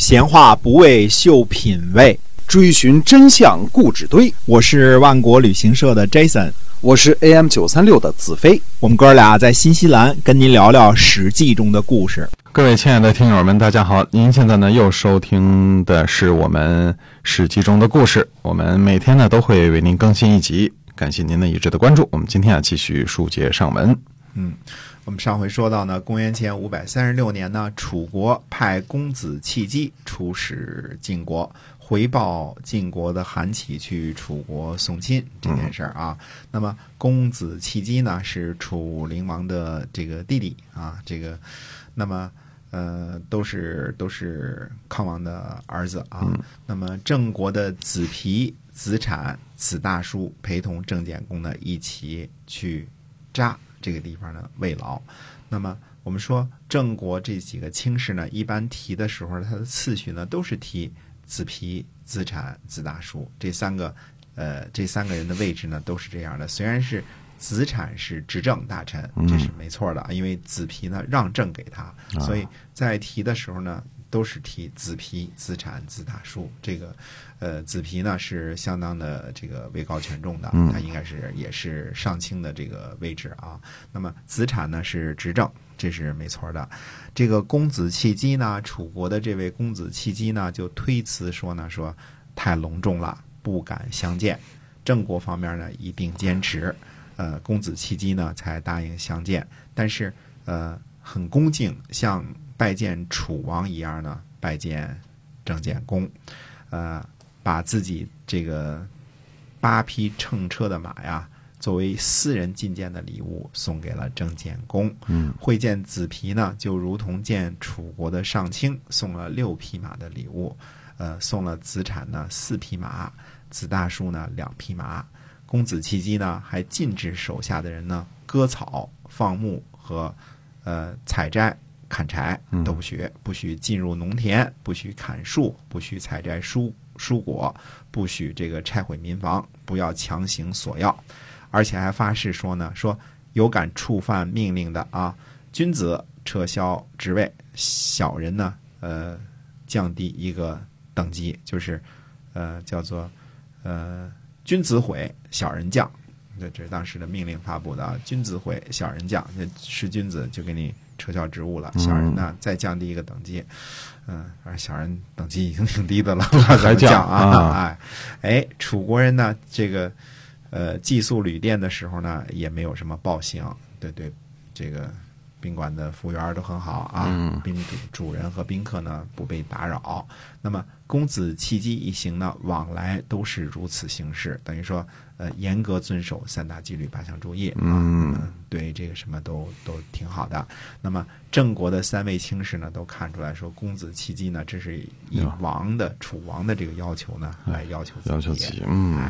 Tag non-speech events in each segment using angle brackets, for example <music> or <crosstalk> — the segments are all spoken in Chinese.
闲话不为秀品味，追寻真相故纸堆。我是万国旅行社的 Jason，我是 AM 九三六的子飞。我们哥俩在新西兰跟您聊聊《史记》中的故事。各位亲爱的听友们，大家好！您现在呢又收听的是我们《史记》中的故事。我们每天呢都会为您更新一集，感谢您的一直的关注。我们今天啊继续书接上文。嗯，我们上回说到呢，公元前五百三十六年呢，楚国派公子弃姬出使晋国，回报晋国的韩起去楚国送亲这件事儿啊。那么公子弃姬呢是楚灵王的这个弟弟啊，这个那么呃都是都是康王的儿子啊。那么郑国的子皮、子产、子大叔陪同郑简公呢一起去扎。这个地方呢慰劳，那么我们说郑国这几个卿士呢，一般提的时候，它的次序呢都是提子皮、子产、子大叔这三个，呃，这三个人的位置呢都是这样的。虽然是子产是执政大臣，这是没错的，因为子皮呢让政给他，所以在提的时候呢。都是提子皮、子产、子大叔。这个，呃，子皮呢是相当的这个位高权重的，他应该是也是上卿的这个位置啊。那么子产呢是执政，这是没错的。这个公子弃姬呢，楚国的这位公子弃姬呢就推辞说呢，说太隆重了，不敢相见。郑国方面呢一定坚持，呃，公子弃姬呢才答应相见。但是呃，很恭敬，像。拜见楚王一样呢，拜见郑简公，呃，把自己这个八匹乘车的马呀，作为私人觐见的礼物送给了郑简公。嗯，会见子皮呢，就如同见楚国的上卿，送了六匹马的礼物。呃，送了子产呢四匹马，子大叔呢两匹马。公子弃机呢，还禁止手下的人呢割草、放牧和呃采摘。砍柴都不许，不许进入农田，不许砍树，不许采摘蔬蔬果，不许这个拆毁民房，不要强行索要，而且还发誓说呢，说有敢触犯命令的啊，君子撤销职位，小人呢，呃，降低一个等级，就是呃，叫做呃，君子毁，小人降，这这是当时的命令发布的啊，君子毁，小人降，那是君子就给你。撤销职务了，小人呢再降低一个等级，嗯，而小人等级已经挺低的了，还 <laughs> 降啊？哎，哎，楚国人呢，这个呃寄宿旅店的时候呢，也没有什么暴行，对对，这个。宾馆的服务员都很好啊，宾主主人和宾客呢不被打扰。那么公子弃机一行呢往来都是如此行事，等于说呃严格遵守三大纪律八项注意啊，对这个什么都都挺好的。那么郑国的三位卿士呢都看出来说公子弃机呢这是以王的楚王的这个要求呢来要求要求自己，嗯，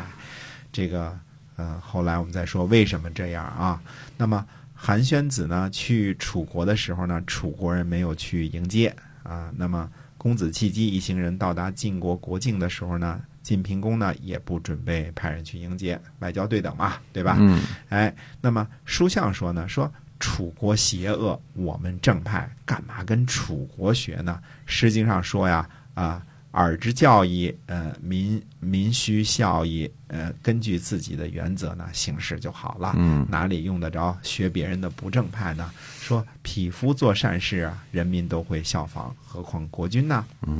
这个呃后来我们再说为什么这样啊？那么。韩宣子呢去楚国的时候呢，楚国人没有去迎接啊。那么公子契机一行人到达晋国国境的时候呢，晋平公呢也不准备派人去迎接，外交对等嘛，对吧？嗯。哎，那么书相说呢，说楚国邪恶，我们正派，干嘛跟楚国学呢？诗经上说呀，啊。耳之教义，呃，民民需效益，呃，根据自己的原则呢行事就好了。嗯，哪里用得着学别人的不正派呢？说匹夫做善事啊，人民都会效仿，何况国君呢？嗯，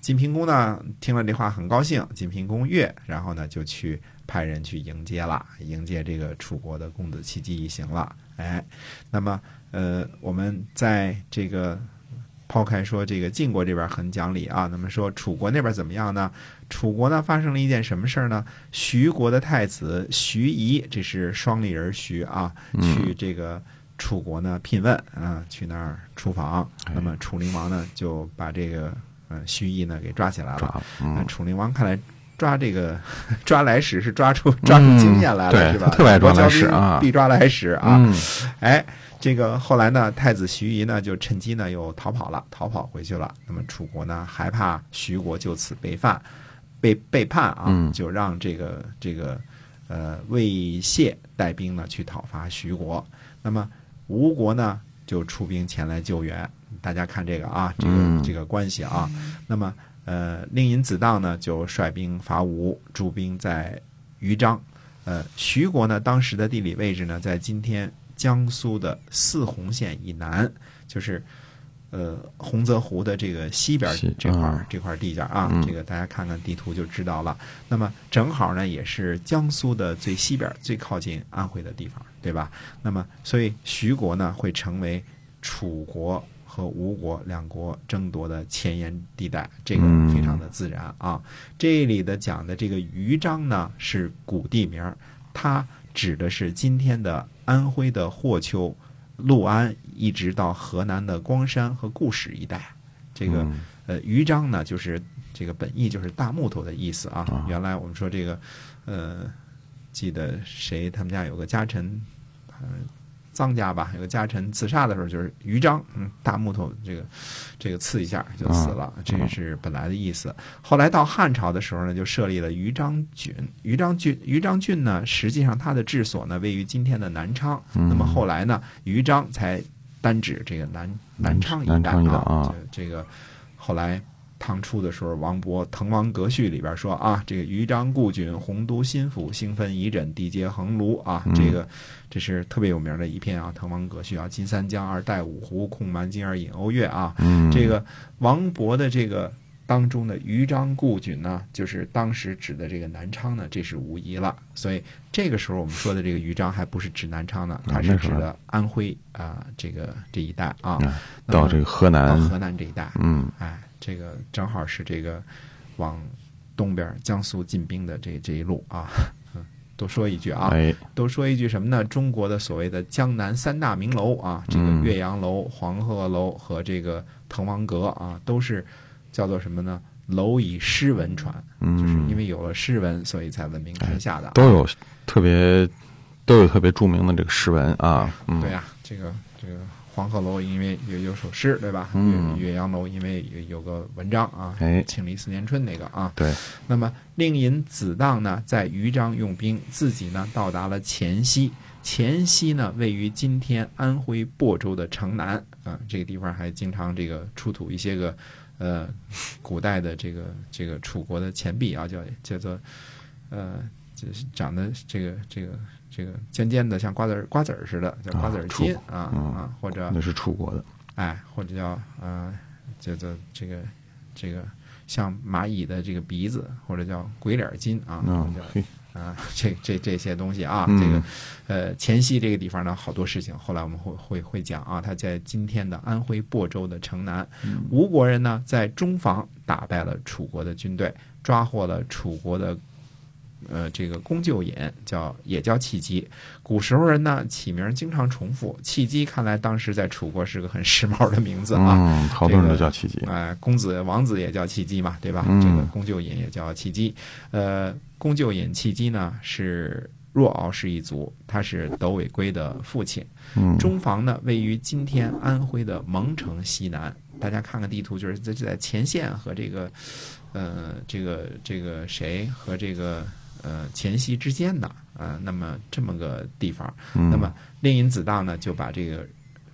晋平公呢听了这话很高兴，晋平公悦，然后呢就去派人去迎接了，迎接这个楚国的公子弃姬一行了。哎，那么呃，我们在这个。抛开说这个晋国这边很讲理啊，那么说楚国那边怎么样呢？楚国呢发生了一件什么事儿呢？徐国的太子徐仪，这是双立人徐啊，去这个楚国呢聘问啊，去那儿出访。那么楚灵王呢就把这个呃徐仪呢给抓起来了。楚灵王看来抓这个 <laughs> 抓来使是抓出抓出经验来了，是吧？特别抓来使啊，必抓来使啊，哎。这个后来呢，太子徐仪呢就趁机呢又逃跑了，逃跑回去了。那么楚国呢害怕徐国就此被犯，被背叛啊，就让这个这个呃魏谢带兵呢去讨伐徐国。那么吴国呢就出兵前来救援。大家看这个啊，这个、嗯这个关系啊。那么呃，令尹子当呢就率兵伐吴，驻兵在豫章。呃，徐国呢当时的地理位置呢在今天江苏的泗洪县以南，就是。呃，洪泽湖的这个西边这块这块地界啊，嗯这个大家看看地图就知道了。那么正好呢，也是江苏的最西边、最靠近安徽的地方，对吧？那么，所以徐国呢会成为楚国和吴国两国争夺的前沿地带，这个嗯非常的自然啊。这里的讲的这个豫章呢是古地名儿，它指的是今天的安徽的霍邱、六安，一直到河南的光山和固始一带。这个、嗯呃，豫章呢，就是这个本意就是大木头的意思啊。啊原来我们说这个，呃，记得谁他们家有个家臣，呃，臧家吧，有个家臣自杀的时候就是于章，嗯，大木头这个这个刺一下就死了，这是本来的意思。后来到汉朝的时候呢，就设立了豫章郡。豫章郡，豫章郡呢，实际上它的治所呢位于今天的南昌。嗯那么后来呢，豫章才单指这个南南昌一带啊这个后来唐初的时候，王勃《滕王阁序》里边说啊，这个豫章故郡，洪都新府，兴奋仪枕，地接衡庐啊，嗯。这个这是特别有名的一篇啊，《滕王阁序》啊，金三江而带五湖，控蛮荆而引瓯越啊，嗯，这个王勃的这个当中的豫章故郡呢，就是当时指的这个南昌呢，这是无疑了。所以这个时候我们说的这个豫章还不是指南昌呢，它是指的安徽啊、这个这一带啊，到这个河到南，河南这一带，嗯。哎，这个正好是这个往东边江苏进兵的这这一路啊。<laughs> 嗯，多说一句啊，哎，多说一句什么呢？中国的所谓的江南三大名楼啊，这个嗯岳阳楼、黄鹤楼和这个滕王阁啊，都是叫做什么呢？楼以诗文传，就是因嗯，为有了诗文，所以才闻名天下的啊。都有特别都有特别著名的这个诗文啊，嗯，对呀、这个这个黄鹤楼因为有有首诗，对吧？嗯岳岳阳楼因为有有个文章啊，哎庆历四年春那个啊。对，那么令尹子当呢，在豫章用兵，自己呢到达了黔西。黔西呢，位于今天安徽亳州的城南啊，这个地方还经常这个出土一些个呃古代的这个这个楚国的钱币啊，叫叫做呃，就是长得这个这个这个尖尖的，像瓜子儿瓜子儿似的，叫瓜子儿金啊嗯啊，或者那是楚国的，哎，或者叫呃，叫做这个这个像蚂蚁的这个鼻子，或者叫鬼脸金啊，啊，这这这些东西啊，嗯。这个呃，黔西这个地方呢，好多事情，后来我们会会会讲啊，他在今天的安徽亳州的城南，嗯。吴国人呢在中房打败了楚国的军队，抓获了楚国的。呃，这个公救尹叫也叫契机，古时候人呢起名经常重复，契机看来当时在楚国是个很时髦的名字啊。嗯，好多人都叫契机，哎，公子、王子也叫契机嘛，对吧？嗯这个公救尹也叫契机。呃，公救尹契机呢是若敖氏一族，他是窦尾圭的父亲。嗯，中房呢位于今天安徽的蒙城西南。大家看看地图，就是在在前线和这个，呃，这个这个谁和这个呃黔西之间的啊、呃，那么这么个地方。嗯那么令尹子当呢就把这个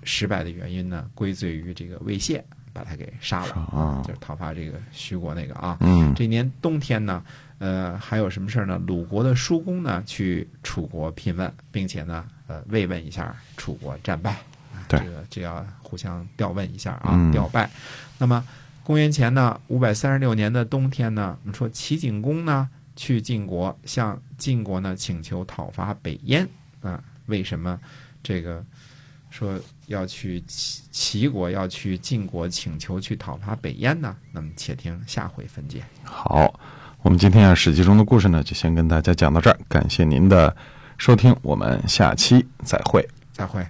失败的原因呢归罪于这个魏谢，把他给杀了啊就是讨伐这个徐国那个啊。嗯这年冬天呢，呃，还有什么事儿呢？鲁国的叔公呢去楚国聘问，并且呢，呃，慰问一下楚国战败。啊对这个这要互相调问一下啊，嗯调拜。那么公元前呢五百三十六年的冬天呢，我们说齐景公呢去晋国，向晋国呢请求讨伐北燕啊。为什么这个说要去齐齐国要去晋国请求去讨伐北燕呢？那么且听下回分解。好，我们今天啊《史记》中的故事呢，就先跟大家讲到这儿，感谢您的收听，我们下期再会。再会。